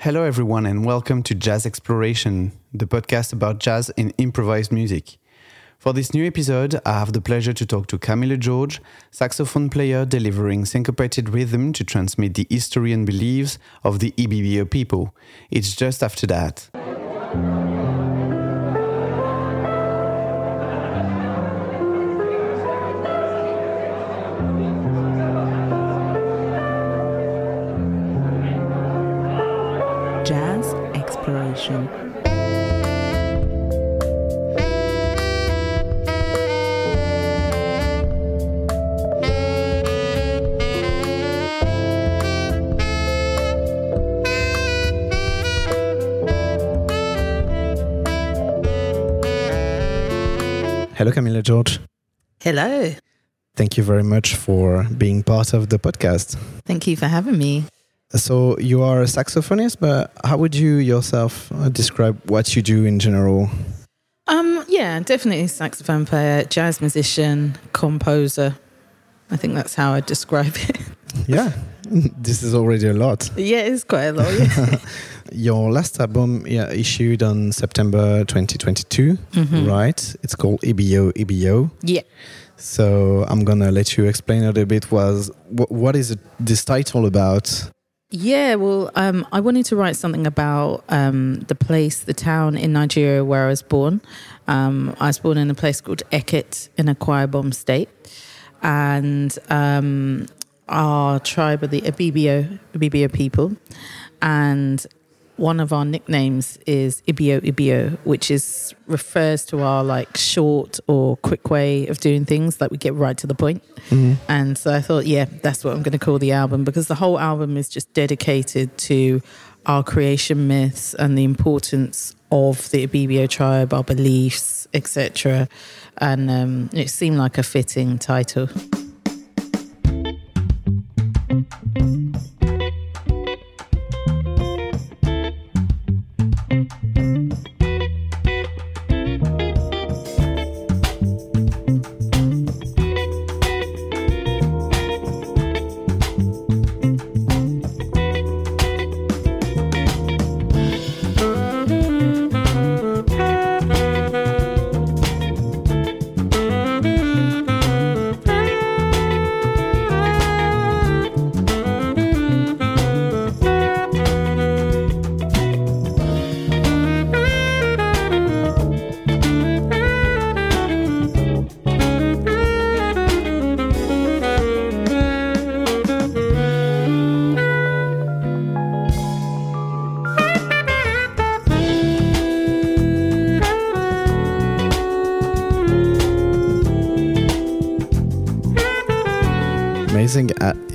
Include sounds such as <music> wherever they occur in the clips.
Hello, everyone, and welcome to Jazz Exploration, the podcast about jazz and improvised music. For this new episode, I have the pleasure to talk to Camilla George, saxophone player delivering syncopated rhythm to transmit the history and beliefs of the Ibibio people. It's just after that. Exploration. Hello, Camilla George. Hello. Thank you very much for being part of the podcast. Thank you for having me. So, you are a saxophonist, but how would you yourself uh, describe what you do in general? Um, yeah, definitely saxophone player, jazz musician, composer. I think that's how I describe it. <laughs> yeah, <laughs> this is already a lot. yeah, it's quite a lot. Yeah. <laughs> Your last album yeah, issued on September 2022, Mhm. right? It's called Ibio Ibio. yeah. So I'm gonna let you explain a little bit. Was wh- what is it, this title about? Yeah, well, um, I wanted to write something about um, the place, the town in Nigeria where I was born. Um, I was born in a place called Eket in Akwa Ibom State, and um, our tribe are the Ibibio, Ibibio people, and one of our nicknames is Ibio Ibio, which is refers to our like short or quick way of doing things, like we get right to the point. And so I thought, yeah, that's what I'm going to call the album because the whole album is just dedicated to our creation myths and the importance of the Ibibio tribe, our beliefs, etc. And um, it seemed like a fitting title.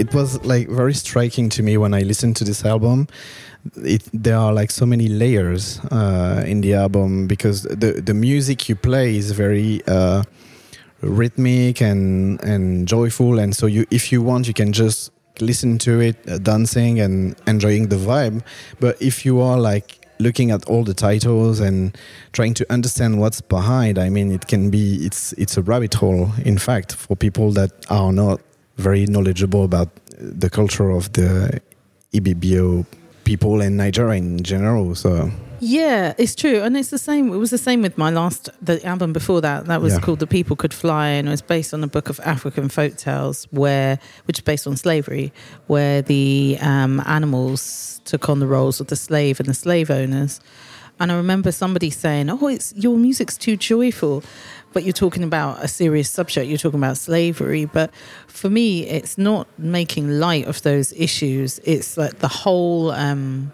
It was like very striking to me when I listened to this album. It, there are like so many layers uh, in the album because the the music you play is very uh, rhythmic and and joyful, and so you if you want you can just listen to it uh, dancing and enjoying the vibe. But if you are like looking at all the titles and trying to understand what's behind i mean it can be it's it's a rabbit hole in fact for people that are not very knowledgeable about the culture of the ibibio people in nigeria in general so Yeah, it's true, and it's the same. It was the same with my last the album before that. That was Yeah. called "The People Could Fly," and it was based on a book of African folk tales, where which is based on slavery, where the um, animals took on the roles of the slave and the slave owners. And I remember somebody saying, "Oh, it's your music's too joyful." But you're talking about a serious subject. You're talking about slavery. But for me, it's not making light of those issues. It's like the whole um,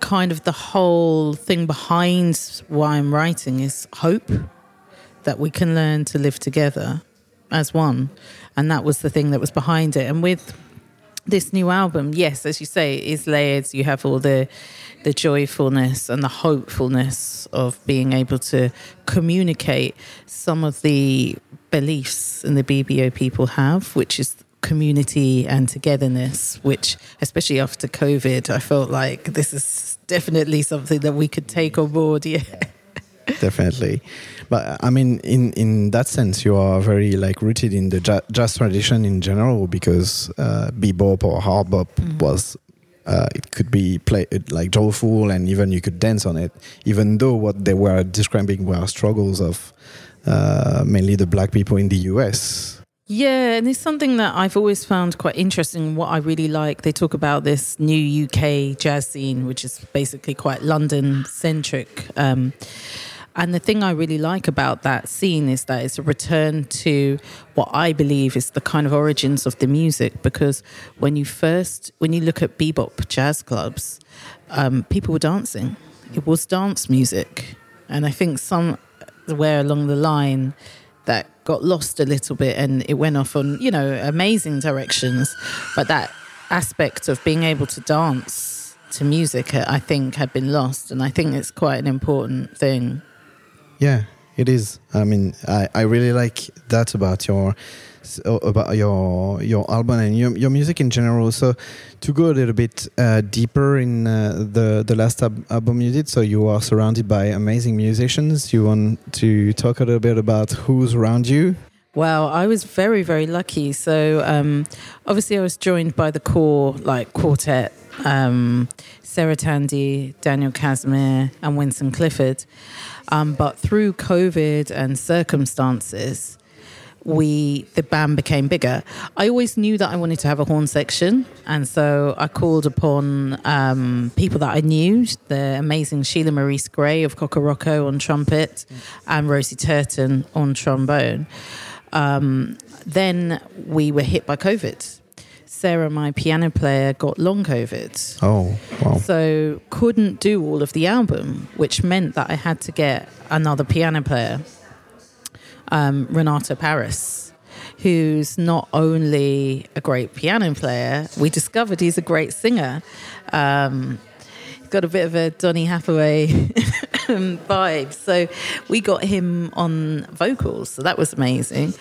kind of the whole thing behind why I'm writing is hope that we can learn to live together as one. And that was the thing that was behind it. And with this new album, yes, as you say, is layered. You have all the the joyfulness and the hopefulness of being able to communicate some of the beliefs in the Ibibio people have, which is community and togetherness, which, especially after COVID, I felt like this is definitely something that we could take on board. Yeah. Definitely but i mean in in that sense you are very like rooted in the ja- jazz tradition in general because uh, bebop or hard bop was uh, it could be play like joyful and even you could dance on it even though what they were describing were struggles of uh, mainly the black people in the US yeah, and it's something that I've always found quite interesting. What I really like, they talk about this new UK jazz scene, which is basically quite London centric. Um, and the thing I really like about that scene is that it's a return to what I believe is the kind of origins of the music. Because when you first, when you look at bebop jazz clubs, um, people were dancing. It was dance music, and I think somewhere along the line that got lost a little bit, and it went off on you know amazing directions. But that aspect of being able to dance to music, I think, had been lost, and I think it's quite an important thing. Yeah, it is. I mean, I, I really like that about your about your your album and your, your music in general. So to go a little bit uh, deeper in uh, the the last ab album you did, so you are surrounded by amazing musicians. You want to talk a little bit about who's around you? Well, I was very very lucky. So um, obviously I was joined by the core like quartet. Um, Sarah Tandy, Daniel Casimir, and Winston Clifford. Um, but through COVID and circumstances, we the band became bigger. I always knew that I wanted to have a horn section, and so I called upon um, people that I knew: the amazing Sheila Maurice Grey of Kokoroko on trumpet, and Rosie Turton on trombone. Um, then we were hit by COVID. Sarah, my piano player, got long COVID. Oh, wow. So couldn't do all of the album, which meant that I had to get another piano player, um, Renato Paris, who's not only a great piano player, we discovered he's a great singer. Um, he's got a bit of a Donny Hathaway <laughs> vibe. So we got him on vocals. So that was amazing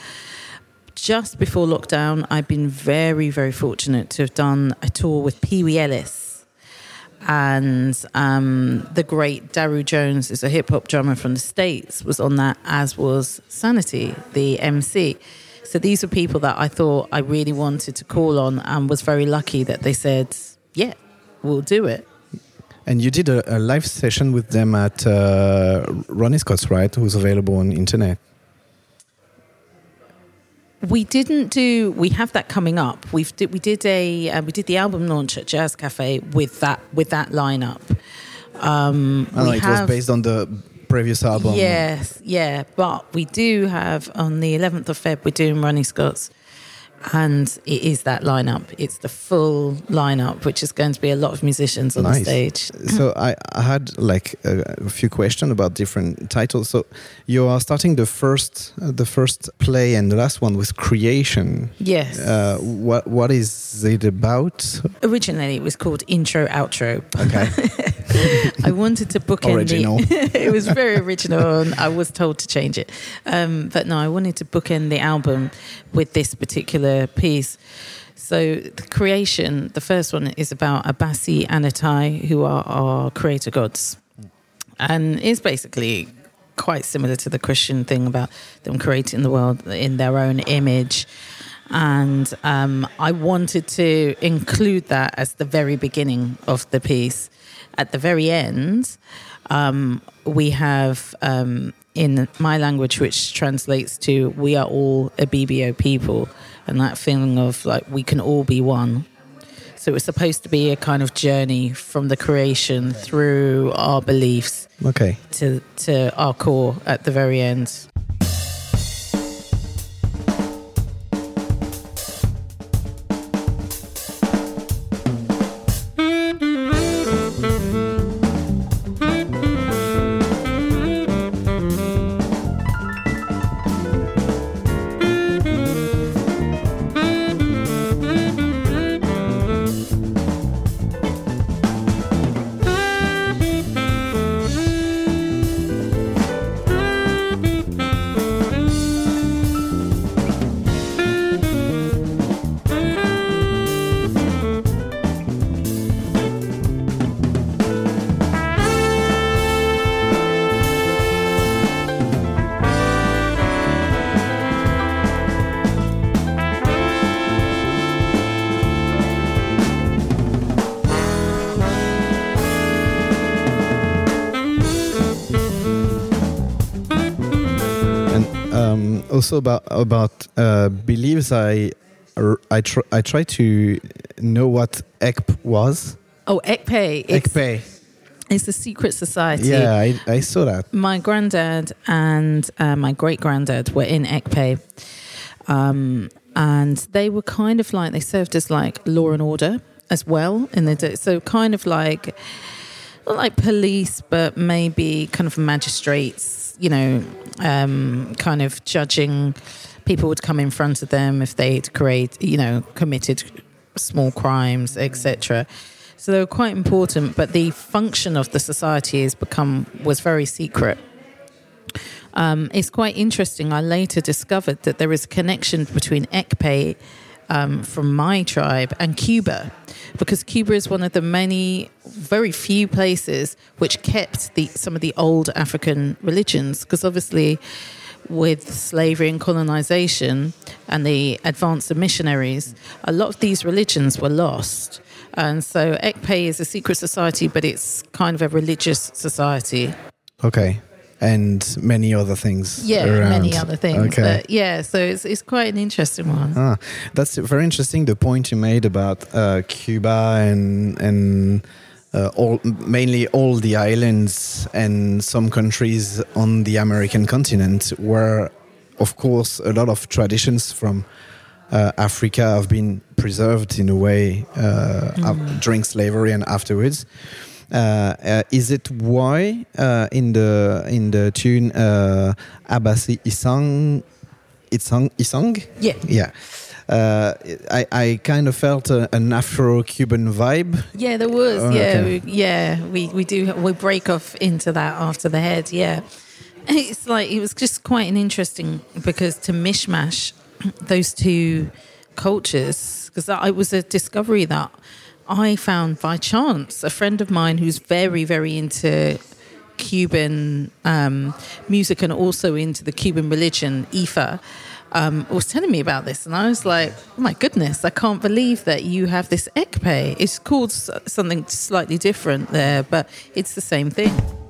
just before lockdown, I've been very, very fortunate to have done a tour with Pee Wee Ellis. And um, the great Daru Jones is a hip hop drummer from the States, was on that, as was Sanity, the MC. So these were people that I thought I really wanted to call on and was very lucky that they said, yeah, we'll do it. And you did a, a live session with them at uh, Ronnie Scott's, right? Who's available on internet. We didn't do. We have that coming up. We've did, we did a uh, we did the album launch at Jazz Cafe with that with that lineup. Um, oh, it have, was based on the previous album. Yes, yeah. But we do have on the 11th of Feb. We're doing Ronnie Scott's and it is that lineup. It's the full lineup, which is going to be a lot of musicians on nice. the stage. So I, I had like a, a, few questions about different titles. So you are starting the first, uh, the first play and the last one with creation. Yes. Uh, what what is it about? Originally, it was called intro outro. Okay. <laughs> I wanted to book original. The, <laughs> it was very original, and I was told to change it. Um, but no, I wanted to book in the album with this particular piece. So the creation, the first one is about Abasi and Atai, who are our creator gods, and is basically quite similar to the Christian thing about them creating the world in their own image. And um, I wanted to include that as the very beginning of the piece at the very end, um, we have um, in my language, which translates to "We are all a Ibibio people," and that feeling of like we can all be one. So it was supposed to be a kind of journey from the creation through our beliefs, okay, to to our core at the very end. Also about about uh, beliefs. I I tr- I try to know what Ekpe was. Oh, Ekpe. Ekpe. it's a secret society. Yeah, I, I saw that. My granddad and uh, my great granddad were in Ekpe. Um, and they were kind of like, they served as like law and order as well. In the day. So, kind of like, not like police, but maybe kind of magistrates, you know, um, kind of judging. People would come in front of them if they'd create, you know, committed small crimes, etc. So they were quite important, but the function of the society has become was very secret. Um, it's quite interesting. I later discovered that there is a connection between Ekpe um, from my tribe and Cuba, because Cuba is one of the many, very few places which kept the some of the old African religions. Because obviously, with slavery and colonization and the advance of missionaries, a lot of these religions were lost. And so Ekpe is a secret society, but it's kind of a religious society. Okay. And many other things. Yeah, around. many other things. Okay. But yeah, so it's, it's quite an interesting one. Ah, that's very interesting. The point you made about uh, Cuba and and uh, all mainly all the islands and some countries on the American continent, where of course a lot of traditions from uh, Africa have been preserved in a way uh, af- during slavery and afterwards. Uh, uh, is it why uh, in the in the tune uh, Abasi Isang Isang Isang Yeah. yeah. Uh, I, I kind of felt a, an Afro-Cuban vibe. Yeah, there was. Oh, yeah, okay. we, yeah. We we do we break off into that after the head. Yeah, <laughs> it's like it was just quite an interesting because to mishmash <clears throat> those two cultures because it was a discovery that I found by chance. A friend of mine who's very very into Cuban um, music and also into the Cuban religion, Ifa, um, was telling me about this. And I was like, oh my goodness, I can't believe that you have this ekpe. It's called something slightly different there, but it's the same thing.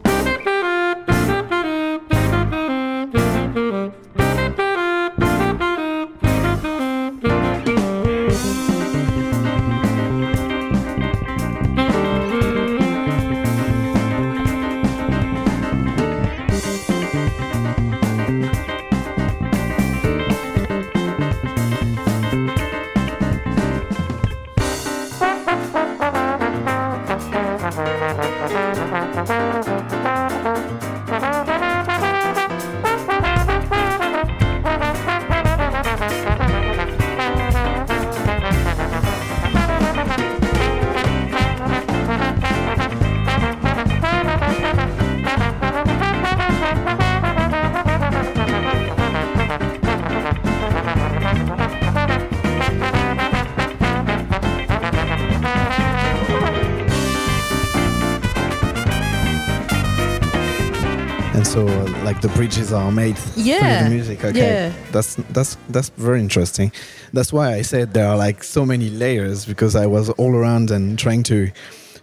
The bridges are made Yeah. through the music. Okay, Yeah. that's that's that's very interesting. That's why I said there are like so many layers because I was all around and trying to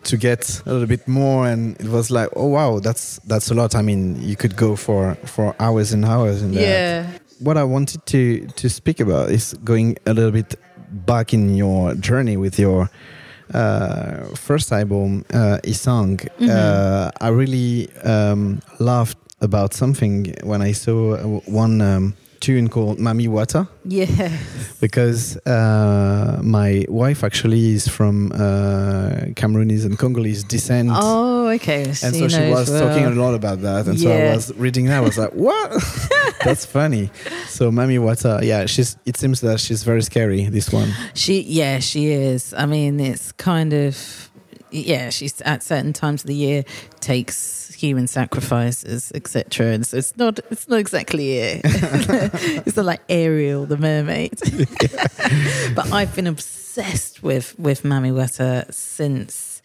to get a little bit more, and it was like, oh wow, that's that's a lot. I mean, you could go for for hours and hours in that. Yeah. What I wanted to to speak about is going a little bit back in your journey with your uh, first album, uh, Isang. Mm-hmm. Uh, I really um, laughed about something when I saw uh, one um, tune called Mami Wata Yeah. because uh, my wife actually is from uh, Cameroonese and Congolese descent. Oh, okay. And so she was talking a lot about that, and so I was reading that. I was like, "What? <laughs> That's funny." So Mami Wata, yeah, she's. It seems that she's very scary. This one, She, yeah, she is. I mean, it's kind of, yeah, she's at certain times of the year takes human sacrifices, etc. And so it's not, it's not exactly it. <laughs> it's not like Ariel, the mermaid. <laughs> but I've been obsessed with with Mami Wata since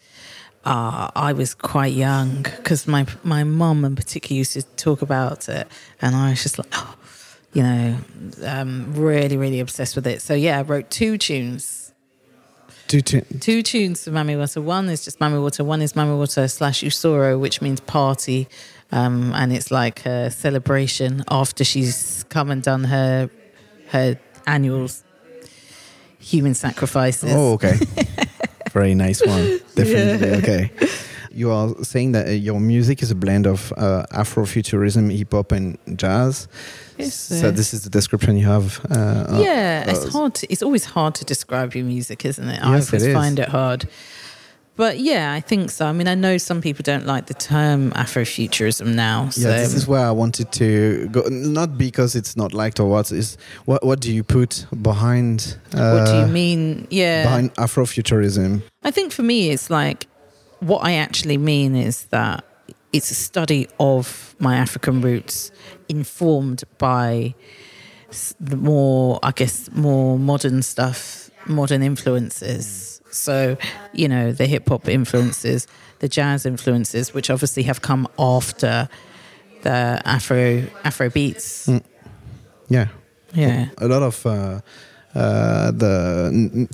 uh, I was quite young because my my mum in particular used to talk about it, and I was just like, oh, you know, um, really, really obsessed with it. So yeah, I wrote two tunes. Two, two, Two tunes for Mami Wata. One is just Mami Wata. One is Mami Wata slash Usoro, which means party. um, and it's like a celebration after she's come and done her her annual human sacrifices. Oh, okay. <laughs> Very nice one. Definitely. Okay. <laughs> You are saying that uh, your music is a blend of uh, Afrofuturism, hip hop, and jazz. Yes, so uh, this is the description you have. Uh, yeah, uh, it's hard. To, it's always hard to describe your music, isn't it? I it always is. find it hard. But yeah, I think so. I mean, I know some people don't like the term Afrofuturism now. So Yeah, this is where I wanted to go. Not because it's not liked or what is what. What do you put behind? Uh, what do you mean? Yeah, Behind Afrofuturism. I think for me, it's like what I actually mean is that it's a study of my African roots, informed by the more, I guess, more modern stuff, modern influences. So, you know, the hip hop influences, the jazz influences, which obviously have come after the Afro Afro beats. Yeah. Yeah. a lot of uh, uh, the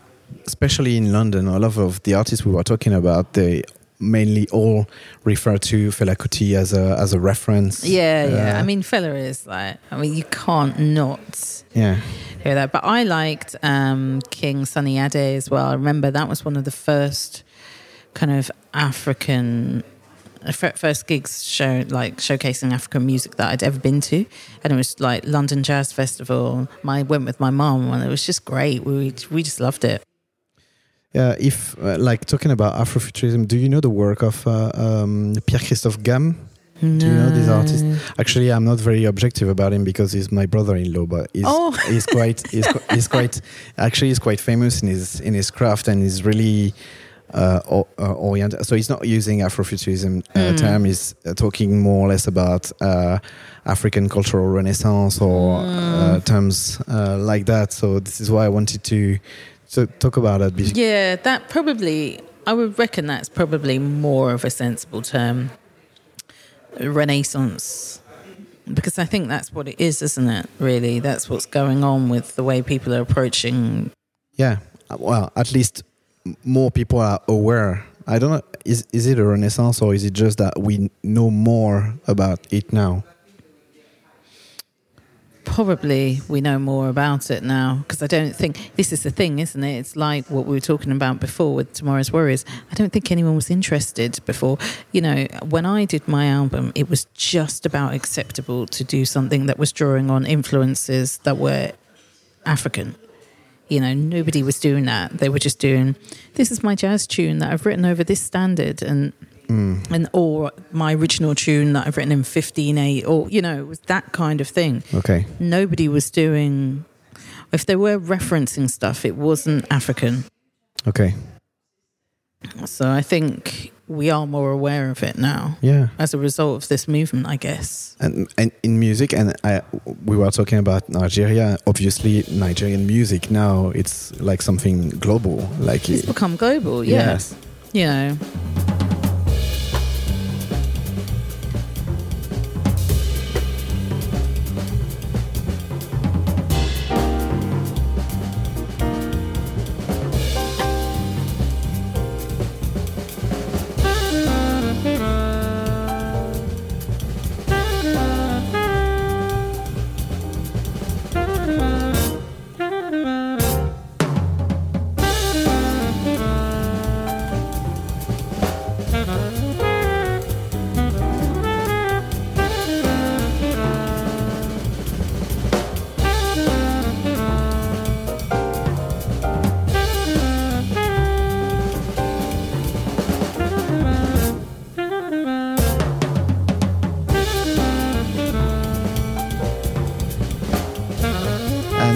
especially in London, a lot of the artists we were talking about, they mainly all refer to Fela Kuti as a as a reference. Yeah, yeah. Uh, I mean, Fela is like, I mean, you can't not yeah, hear that. But I liked um, King Sunny Ade as well. I remember that was one of the first kind of African uh, first gigs show like showcasing African music that I'd ever been to, and it was like London Jazz Festival. I went with my mum, and it was just great. We we just loved it. Yeah. If uh, like talking about Afrofuturism, do you know the work of uh, um, Pierre Christophe Gam? Do you know this artist? Actually, I'm not very objective about him because he's my brother-in-law, but he's Oh. <laughs> he's quite he's, he's quite actually he's quite famous in his in his craft and he's really uh, o- uh, oriented. So he's not using Afrofuturism uh, Mm. term. He's uh, talking more or less about uh, African cultural renaissance or uh, Mm. terms uh, like that. So this is why I wanted to to talk about it. Yeah, that probably, I would reckon that's probably more of a sensible term. Renaissance. Because I think that's what it is, isn't it? Really, that's what's going on with the way people are approaching. Yeah. Uh, Well, at least more people are aware. I don't know. Is is it a renaissance or is it just that we know more about it now? Probably we know more about it now because I don't think this is the thing, isn't it? It's like what we were talking about before with Tomorrow's Warriors. I don't think anyone was interested before. You know, when I did my album, it was just about acceptable to do something that was drawing on influences that were African. You know, nobody was doing that. They were just doing, this is my jazz tune that I've written over this standard and Mm. and or my original tune that I've written in 15-8 or you know, it was that kind of thing Okay. nobody was doing if they were referencing stuff it wasn't african Okay. so i think we are more aware of it now Yeah. as a result of this movement i guess And, and in music, and I, we were talking about Nigeria. Obviously, Nigerian music now it's like something global. Like it's become global yeah yes, you know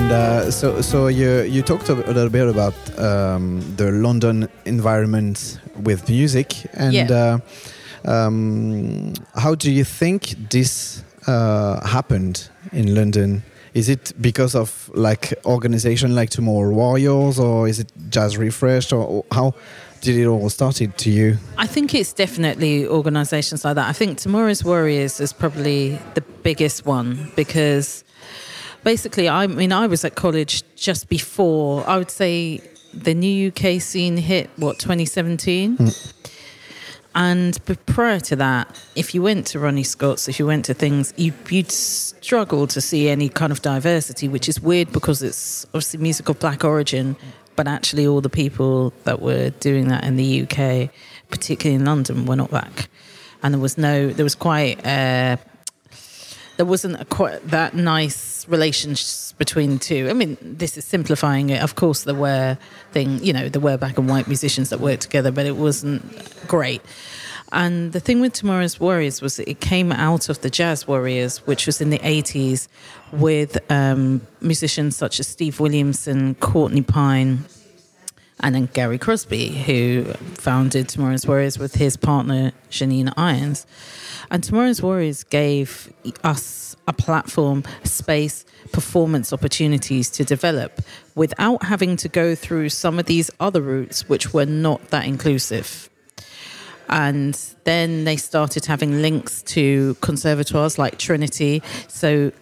And uh, so, so you you talked a little bit about um, the London environment with music, and Yeah. uh, um, how do you think this uh, happened in London? Is it because of like organization like Tomorrow Warriors, or is it Jazz Refreshed, or, or how did it all started to you? I think it's definitely organisations like that. I think Tomorrow's Warriors is probably the biggest one because basically, I mean, I was at college just before, I would say the new UK scene hit, what, 2017? And prior to that, if you went to Ronnie Scott's, if you went to things, you, you'd struggle to see any kind of diversity, which is weird because it's obviously music of black origin, but actually all the people that were doing that in the UK, particularly in London, were not black. And there was no, there was quite, uh, there wasn't a quite that nice relationship between two. I mean, this is simplifying it. Of course, there were thing, you know, there were black and white musicians that worked together, but it wasn't great. And the thing with Tomorrow's Warriors was it came out of the Jazz Warriors, which was in the 80s, with um, musicians such as Steve Williamson, Courtney Pine, and then Gary Crosby, who founded Tomorrow's Warriors with his partner Janine Irons. And Tomorrow's Warriors gave us a platform, space, performance opportunities to develop without having to go through some of these other routes, which were not that inclusive. And then they started having links to conservatoires like Trinity. So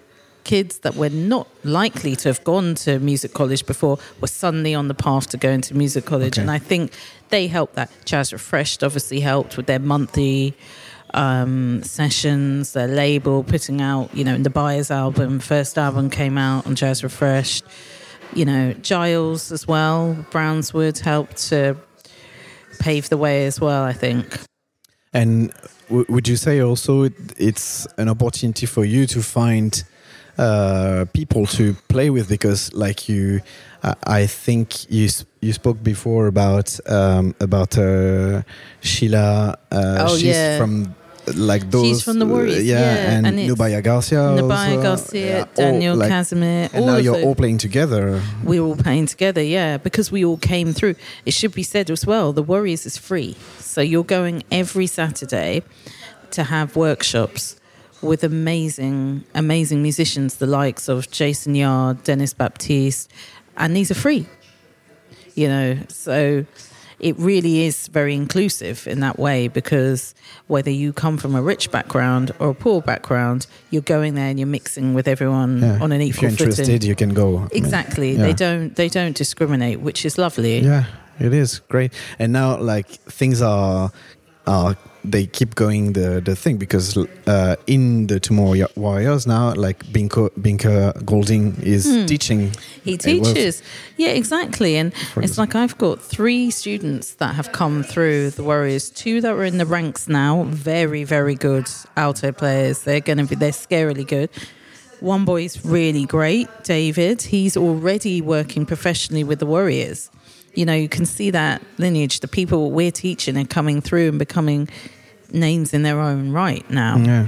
kids that were not likely to have gone to music college before were suddenly on the path to going to music college. Okay. And I think they helped that. Jazz Refreshed obviously helped with their monthly um, sessions, their label putting out, you know, in the Buyers album, first album came out on Jazz Refreshed. You know, Gilles as well, Brownswood helped to pave the way as well, I think. And w- would you say also it, it's an opportunity for you to find uh, people to play with because, like you, uh, I think you you spoke before about um, about uh, Sheila. Uh, Oh, she's yeah. from like those. She's from the Warriors, uh, yeah, yeah, and, and Nubya Garcia. Nubya also, Garcia, yeah, all, Daniel like- Casimir, And all now you're all playing together. we're all playing together, yeah, because we all came through. It should be said as well, the Warriors is free. So you're going every Saturday to have workshops with amazing, amazing musicians, the likes of Jason Yarde, Denys Baptiste, and these are free. You know, so it really is very inclusive in that way because whether you come from a rich background or a poor background, you're going there and you're mixing with everyone Yeah. on an equal footing. if you're equal footing. interested, you can go. Exactly. yeah. They don't they don't discriminate, which is lovely. Yeah, it is great. And now, like things are, are they keep going the the thing because uh, in the Tomorrow Warriors now, like Binko Binker Golding is teaching. He teaches. Yeah, exactly. And For it's like I've got three students that have come through the Warriors, two that are in the ranks now, very, very good alto players. They're gonna be they're scarily good. One boy's really great, David. He's already working professionally with the Warriors. You know, you can see that lineage. The people we're teaching are coming through and becoming names in their own right now. Yeah.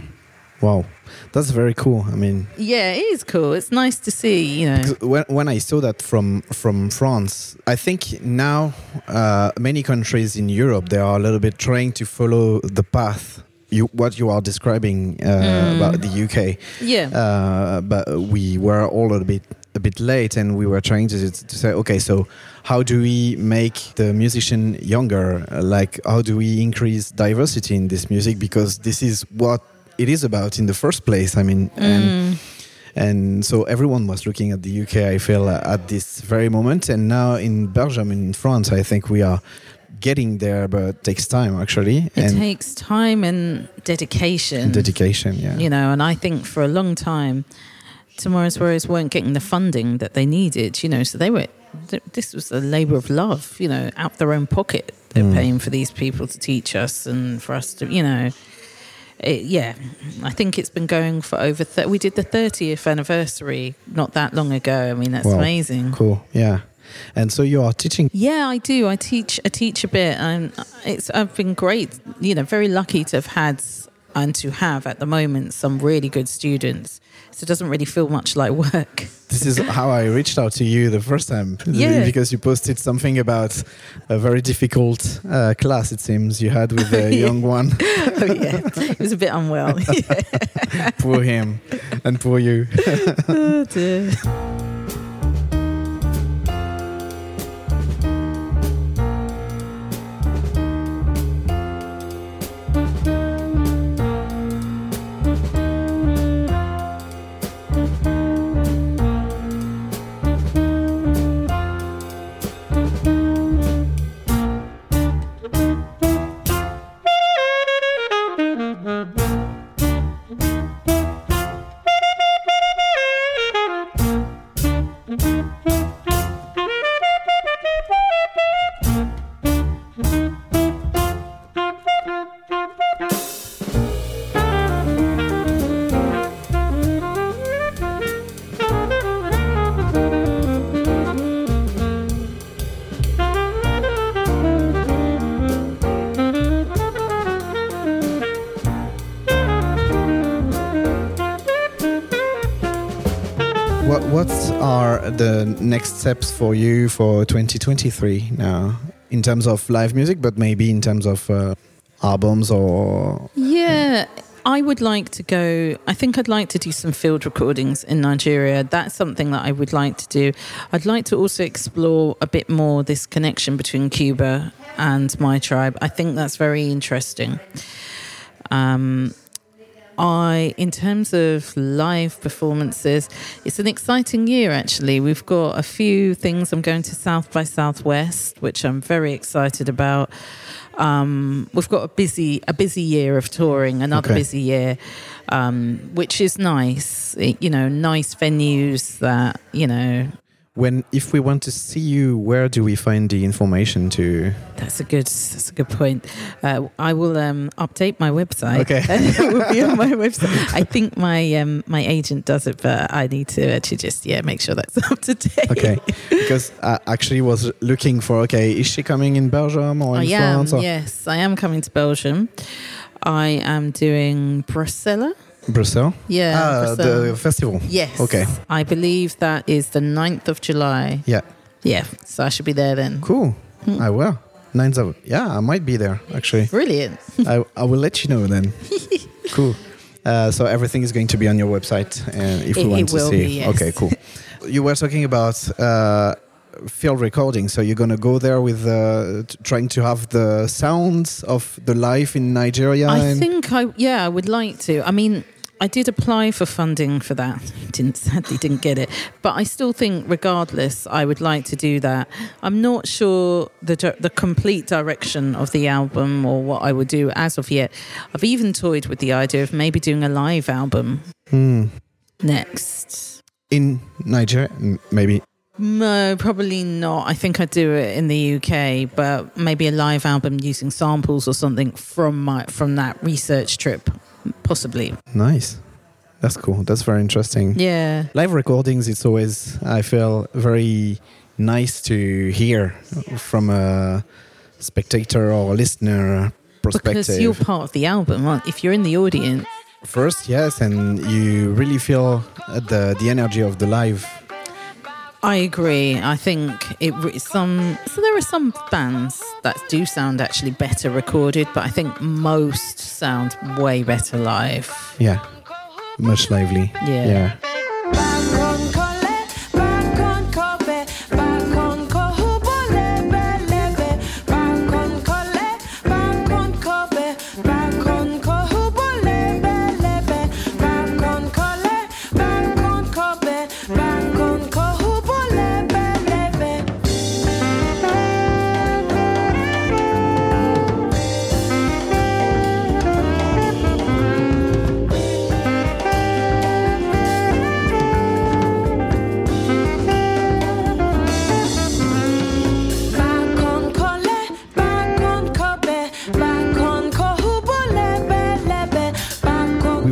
Wow, that's very cool. I mean, Yeah, it is cool. It's nice to see, you know. when when I saw that from from France, I think now uh, many countries in Europe they are a little bit trying to follow the path. You what you are describing uh, about the UK. Yeah. uh, but we were all a bit a bit late, and we were trying to, to say, okay, so how do we make the musician younger? Like, how do we increase diversity in this music? Because this is what it is about in the first place. I mean, and mm. and so everyone was looking at the UK. I feel at this very moment, and now in Belgium, in France, I think we are getting there, but it takes time actually, It and takes time and dedication. dedication. Yeah. You know, and I think for a long time, Tomorrow's Warriors weren't getting the funding that they needed, you know, so they were, this was a labor of love, you know, out their own pocket. They're Mm. paying for these people to teach us and for us to, you know, it, yeah, I think it's been going for over, th- we did the 30th anniversary not that long ago. I mean, that's Wow. amazing. Cool. Yeah. And so you are teaching. Yeah, I do. I teach. I teach a bit, and it's. I've been great. You know, very lucky to have had and to have at the moment some really good students. So it doesn't really feel much like work. This is how I reached out to you the first time. Yeah. Because you posted something about a very difficult uh, class, it seems, you had with the <laughs> young one. oh yeah, it was a bit unwell. <laughs> poor him and poor you. <laughs> oh dear. The next steps for you for 2023 now in terms of live music, but maybe in terms of uh, albums or Yeah, I would like to go. I think I'd like to do some field recordings in Nigeria. That's something that I would like to do. I'd like to also explore a bit more this connection between Cuba and my tribe. I think that's very interesting. Um, I, in terms of live performances, it's an exciting year actually. We've got a few things. I'm going to South by Southwest, which I'm very excited about. Um, we've got a busy a busy year of touring, another Okay. busy year, um, which is nice. It- you know, nice venues that you know. When if we want to see you, where do we find the information to? That's a good. That's a good point. Uh, I will um, update my website. Okay. <laughs> it will be on my website. I think my um, my agent does it, but I need to actually just yeah make sure that's <laughs> up to date. Okay, because I actually was looking for okay, is she coming in Belgium or in I am. France or Yes, I am coming to Belgium. I am doing Brussels. Brussels? Yeah, ah, Brussels. the festival. Yes. Okay. I believe that is the 9th of July. Yeah, Yeah. So I should be there then. cool. Hmm. I will. Nine of yeah, I might be there actually. Brilliant. I, I will let you know then. <laughs> cool. Uh, so everything is going to be on your website, and if It- we want it to will see. be, yes. Okay, cool. <laughs> You were talking about uh, field recording, so you're gonna go there with uh, t- trying to have the sounds of the life in Nigeria. I and- think I yeah, I would like to. I mean, I did apply for funding for that. Didn't sadly didn't get it, but I still think, regardless, I would like to do that. I'm not sure the the complete direction of the album or what I would do as of yet. I've even toyed with the idea of maybe doing a live album Hmm. next. in Nigeria, maybe. No, probably not. I think I'd do it in the UK, but maybe a live album using samples or something from my from that research trip, possibly. Nice. That's cool. That's very interesting. Yeah. Live recordings, it's always, I feel, very nice to hear from a spectator or a listener perspective. Because you're part of the album. aren't- If you're in the audience, First, yes, and you really feel the the energy of the live. I agree. I think it re- some. So there are some bands that do sound actually better recorded, but I think most sound way better live. Yeah, much lively. Yeah. yeah.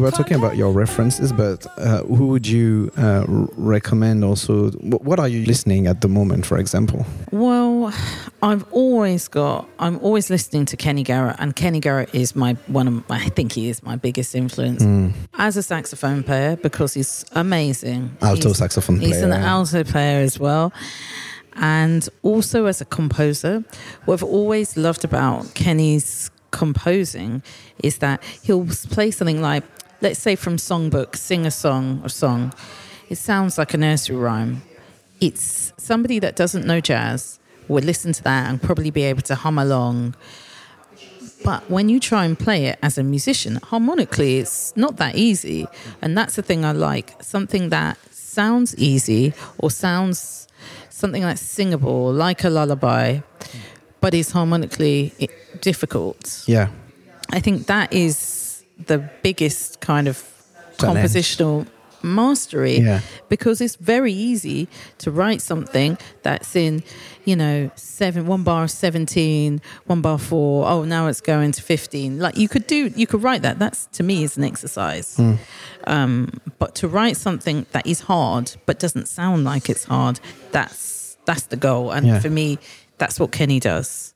Were talking about your references, but uh, who would you uh, recommend also? What are you listening at the moment, for example? Well, I've always got. I'm always listening to Kenny Garrett, and Kenny Garrett is my one of. I think he is my biggest influence as a saxophone player because he's amazing. Alto He's- saxophone He's an alto player as well. And also as a composer, what I've always loved about Kenny's composing is that he'll play something like, let's say from songbook, sing a song or song. It sounds like a nursery rhyme. It's somebody that doesn't know jazz would listen to that and probably be able to hum along. But when you try and play it as a musician, harmonically, it's not that easy. And that's the thing I like something that sounds easy or sounds something that's singable, like a lullaby, but is harmonically difficult. Yeah, I think that is the biggest kind of Challenge. compositional mastery Yeah. because it's very easy to write something that's in you know seven one bar 17 one bar 4 oh now it's going to 15 like you could do you could write that that's to me is an exercise Hmm. um, but to write something that is hard but doesn't sound like it's hard that's that's the goal and Yeah. for me that's what kenny does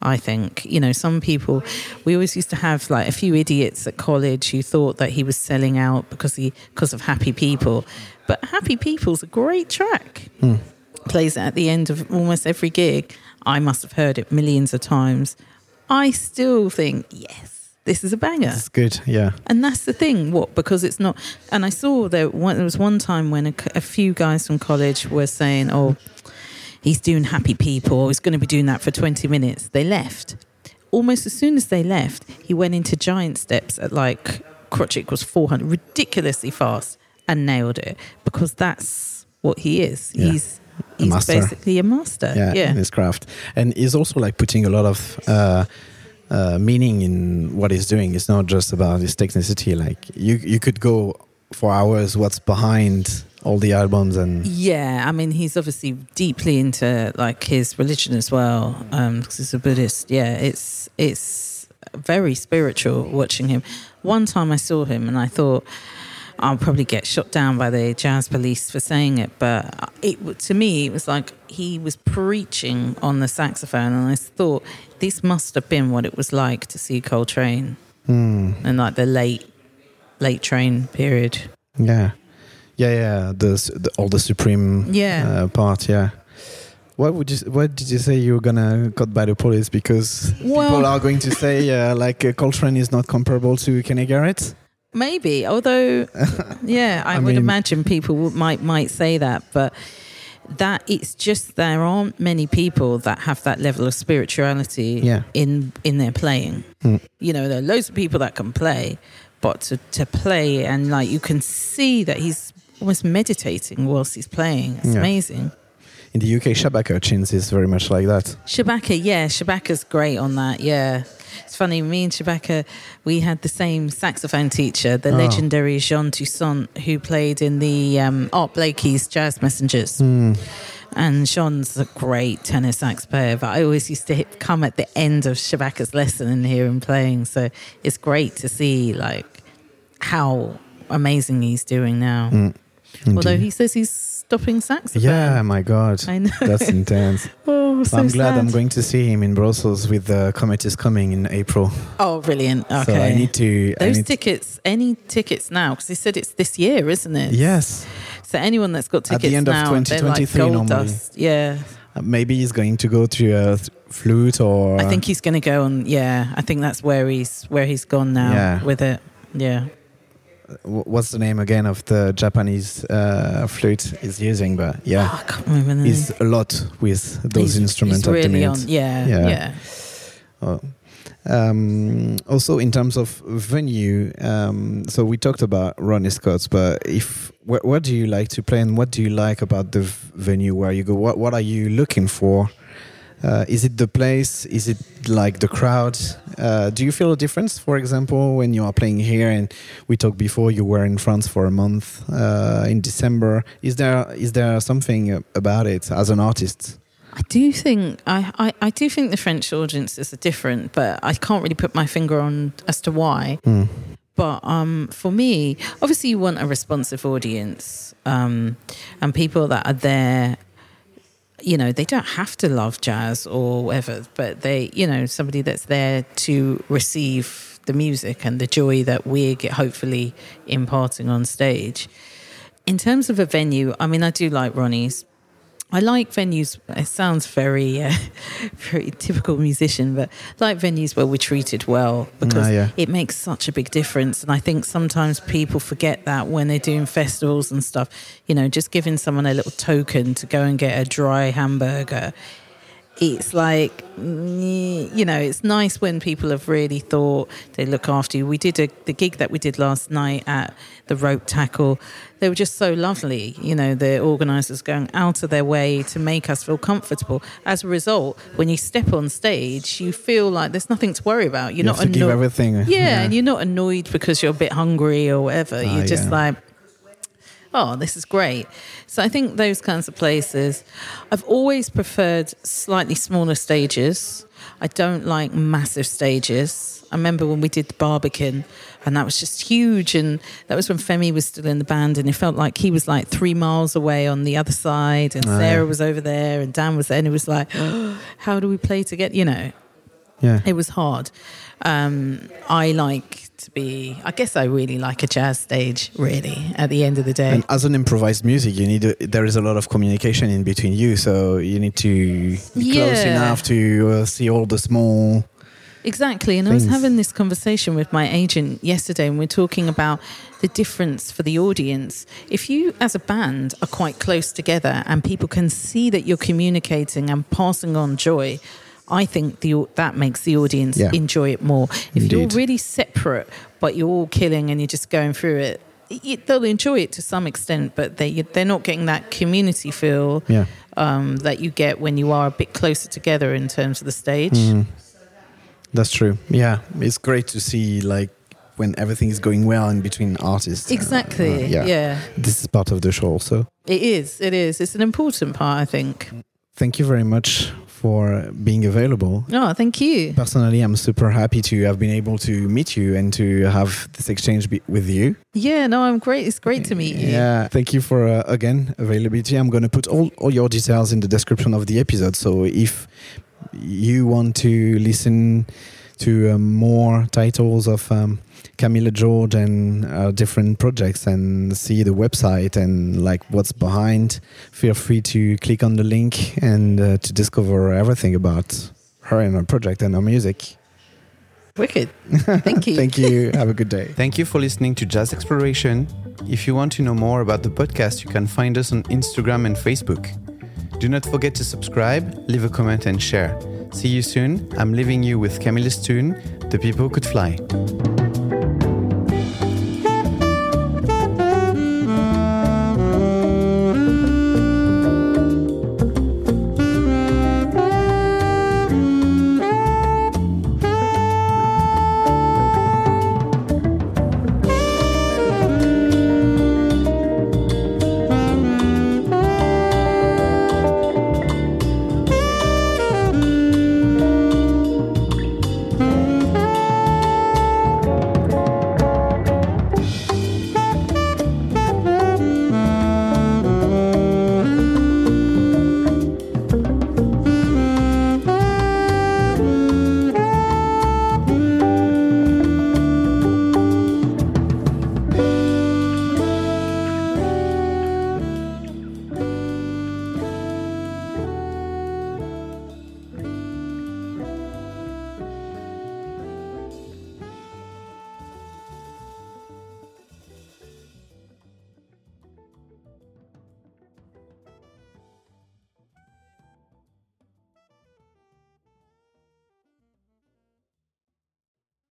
I think you know some people. We always used to have like a few idiots at college who thought that he was selling out because he because of Happy People, but Happy People's a great track. Hmm. Plays it at the end of almost every gig. I must have heard it millions of times. I still think yes, this is a banger. It's good. Yeah. And that's the thing. What? Because it's not. And I saw there. One, there was one time when a few guys from college were saying, "Oh, he's doing Happy People. He's going to be doing that for twenty minutes." They left. Almost as soon as they left, he went into giant steps at like crotchet was four hundred, ridiculously fast, and nailed it because that's what he is. Yeah. He's he's master. basically a master. yeah, Yeah. in his craft, and he's also like putting a lot of uh, uh, meaning in what he's doing. It's not just about his technicity. Like you, you could go for hours. What's behind all the albums and Yeah, I mean, he's obviously deeply into like his religion as well, um because he's a Buddhist. Yeah, it's it's very spiritual watching him. One time I saw him and I thought I'll probably get shot down by the jazz police for saying it, but it to me it was like he was preaching on the saxophone, and I thought this must have been what it was like to see Coltrane Hmm, in like the late late Trane period. yeah, yeah, yeah. The, the A Love Supreme Yeah. uh, part. Yeah. What would you? What did you say you were gonna cut by the police because Well- people are going to say uh, like uh, Coltrane is not comparable to Kenny Garrett? Maybe, although, <laughs> yeah, I, I would mean- imagine people would- might might say that, but that it's just there aren't many people that have that level of spirituality Yeah. in in their playing. Mm. You know, there are loads of people that can play, but to to play and like you can see that he's almost meditating whilst he's playing. It's Yeah. amazing. In the UK, Shabaka Hutchings is very much like that. Shabaka, yeah, Shabaka's great on that. Yeah, it's funny. Me and Shabaka, we had the same saxophone teacher, the Oh. legendary Jean Toussaint, who played in the um, Art Blakey's Jazz Messengers. Hmm. And Jean's a great tenor sax player, but I always used to hit, come at the end of Shabaka's lesson and hear him playing. So it's great to see like how amazing he's doing now. Although Indeed. he says he's stopping saxophone. Yeah, my God. I know. That's intense. <laughs> oh, so I'm glad sad. I'm going to see him in Brussels with the Comet is coming in April. Oh, brilliant. Okay. So I need to. Those need tickets, any tickets now, because he said it's this year, isn't it? Yes. So anyone that's got tickets At the end of now, like 2023 gold normally. dust. Yeah, Uh, Maybe he's going to go to a flute or. I think he's going to go on. Yeah, I think that's where he's where he's gone now Yeah. with it. Yeah, What's the name again of the Japanese uh, flute he's using? But yeah, Oh, I can't remember the he's a lot with those He's- instruments he's really on. Yeah, Yeah. yeah, Oh. Um, also, in terms of venue, um, so we talked about Ronnie Scott's, but if wh- what do you like to play, and what do you like about the venue where you go? What what are you looking for? Uh, is it the place? Is it like the crowd? Uh, do you feel a difference, for example, when you are playing here? And we talked before you were in France for a month uh, in December. Is there is there something about it as an artist? I do think I, I, I do think the French audiences are different, but I can't really put my finger on as to why. Hmm. But um, for me, obviously, you want a responsive audience um, and people that are there. You know, they don't have to love jazz or whatever, but they, you know, somebody that's there to receive the music and the joy that we're get, hopefully imparting on stage. In terms of a venue, I mean, I do like Ronnie's. I like venues. It sounds very, uh, <laughs> very typical musician, but I like venues where we're treated well because Ah, yeah. it makes such a big difference. And I think sometimes people forget that when they're doing festivals and stuff. You know, just giving someone a little token to go and get a dry hamburger it's like mm, you know it's nice when people have really thought they look after you we did a, the gig that we did last night at the Ropetackle they were just so lovely you know the organizers going out of their way to make us feel comfortable as a result when you step on stage you feel like there's nothing to worry about you're You not give everything. yeah, and you're not annoyed because you're a bit hungry or whatever. Ah, you're just yeah. like, oh, this is great. So I think those kinds of places. I've always preferred slightly smaller stages. I don't like massive stages. I remember when we did the Barbican, and that was just huge. And that was when Femi was still in the band, and it felt like he was like three miles away on the other side, and Ah, Sarah was over there, and Dan was there, and it was like, <gasps> how do we play together? You know, yeah. it was hard. Um, I like to be. I guess I really like a jazz stage. Really, at the end of the day, And as an improvised music, you need a, there is a lot of communication in between you, so you need to be close enough to uh, see all the small. exactly. And I was having this conversation with my agent yesterday, and we're talking about the difference for the audience. If you, as a band, are quite close together, and people can see that you're communicating and passing on joy. I think the that makes the audience Yeah. enjoy it more. If you're really separate, but you're all killing and you're just going through it, it they'll enjoy it to some extent, but they they're not getting that community feel Yeah. um, that you get when you are a bit closer together in terms of the stage. Mm. That's true. Yeah, it's great to see like when everything is going well in between artists. Exactly. uh, yeah. yeah. This is part of the show also. It is. It is. It's an important part, I think. Thank you very much for being available. Oh, thank you. Personally, I'm super happy to have been able to meet you and to have this exchange be- with you. Yeah, no, I'm great. It's great to meet you. Yeah, thank you for uh, again availability. I'm going to put all, all your details in the description of the episode. So if you want to listen to um, more titles of um, Camilla George and uh, different projects and see the website and like what's behind, feel free to click on the link and uh, to discover everything about her and her project and her music. Wicked. <laughs> Thank you. Thank you. Have a good day. Thank you for listening to Jazz Exploration. If you want to know more about the podcast, you can find us on Instagram and Facebook. Do not forget to subscribe, leave a comment, and share. See you soon. I'm leaving you with Camilla's tune, The People Could Fly.